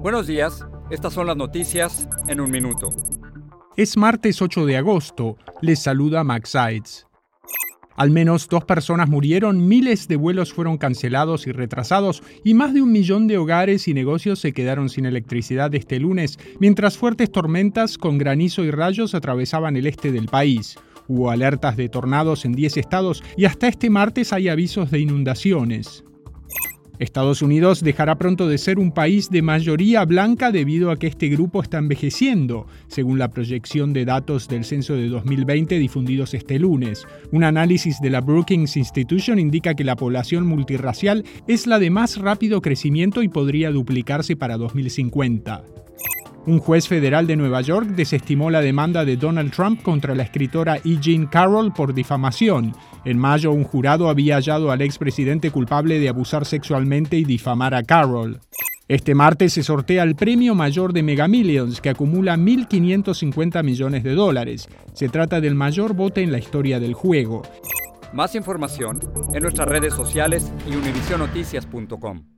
Buenos días. Estas son las noticias en un minuto. Es martes 8 de agosto. Les saluda Max Sides. Al menos dos personas murieron, miles de vuelos fueron cancelados y retrasados y más de un millón de hogares y negocios se quedaron sin electricidad este lunes, mientras fuertes tormentas con granizo y rayos atravesaban el este del país. Hubo alertas de tornados en 10 estados y hasta este martes hay avisos de inundaciones. Estados Unidos dejará pronto de ser un país de mayoría blanca debido a que este grupo está envejeciendo, según la proyección de datos del censo de 2020 difundidos este lunes. Un análisis de la Brookings Institution indica que la población multirracial es la de más rápido crecimiento y podría duplicarse para 2050. Un juez federal de Nueva York desestimó la demanda de Donald Trump contra la escritora E. Jean Carroll por difamación. En mayo, un jurado había hallado al expresidente culpable de abusar sexualmente y difamar a Carroll. Este martes se sortea el premio mayor de Mega Millions, que acumula 1.550 millones de dólares. Se trata del mayor bote en la historia del juego. Más información en nuestras redes sociales y univisionoticias.com.